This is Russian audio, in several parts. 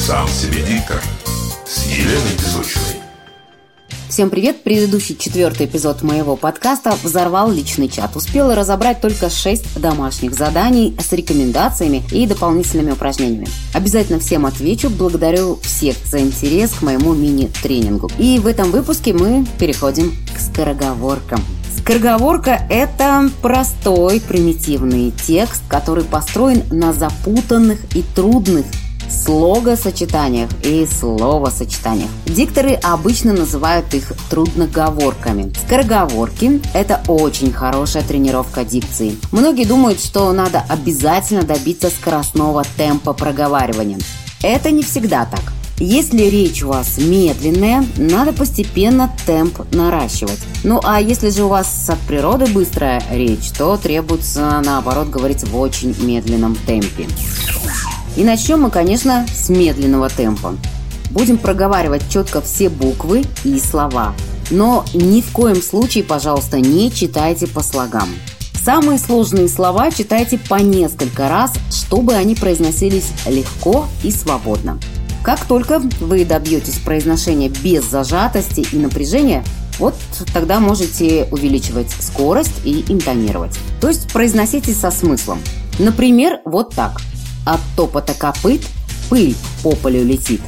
Сам себе диктор с Еленой Безучевой. Всем привет! Предыдущий четвертый эпизод моего подкаста взорвал личный чат. Успела разобрать только 6 домашних заданий с рекомендациями и дополнительными упражнениями. Обязательно всем отвечу. Благодарю всех за интерес к моему мини-тренингу. И в этом выпуске мы переходим к скороговоркам. Скороговорка – это простой, примитивный текст, который построен на запутанных и трудных слогосочетаниях и словосочетаниях. Дикторы обычно называют их трудноговорками. Скороговорки – это очень хорошая тренировка дикции. Многие думают, что надо обязательно добиться скоростного темпа проговаривания. Это не всегда так. Если речь у вас медленная, надо постепенно темп наращивать. Ну а если же у вас от природы быстрая речь, то требуется наоборот говорить в очень медленном темпе. И начнем мы, конечно, с медленного темпа. Будем проговаривать четко все буквы и слова. Но ни в коем случае, пожалуйста, не читайте по слогам. Самые сложные слова читайте по несколько раз, чтобы они произносились легко и свободно. Как только вы добьетесь произношения без зажатости и напряжения, вот тогда можете увеличивать скорость и интонировать. То есть произносите со смыслом. Например, вот так – от топота копыт пыль по полю летит.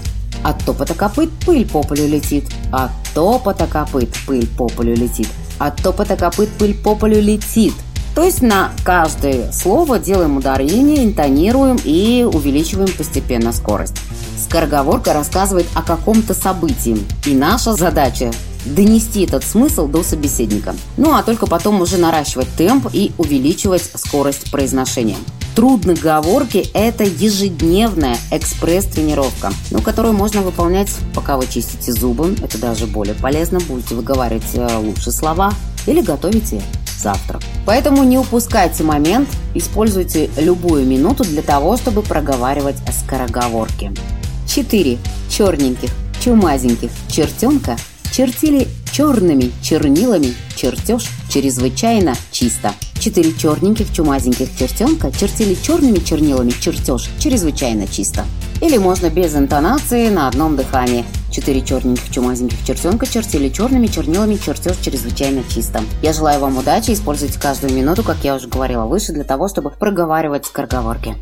От топота копыт пыль по полю летит. От топота копыт пыль по полю летит. От топота копыт пыль по полю летит. То есть на каждое слово делаем ударение, интонируем и увеличиваем постепенно скорость. Скороговорка рассказывает о каком-то событии. И наша задача донести этот смысл до собеседника. Ну а только потом уже наращивать темп и увеличивать скорость произношения. Трудноговорки – это ежедневная экспресс-тренировка, ну, которую можно выполнять, пока вы чистите зубы. Это даже более полезно. Будете выговаривать э, лучше слова или готовите завтрак. Поэтому не упускайте момент, используйте любую минуту для того, чтобы проговаривать скороговорки. 4. Черненьких, чумазеньких чертенка чертили черными чернилами чертеж чрезвычайно чисто. Четыре черненьких чумазеньких чертенка чертили черными чернилами чертеж чрезвычайно чисто. Или можно без интонации на одном дыхании. Четыре черненьких чумазеньких чертенка чертили черными чернилами чертеж чрезвычайно чисто. Я желаю вам удачи, используйте каждую минуту, как я уже говорила выше, для того, чтобы проговаривать скороговорки.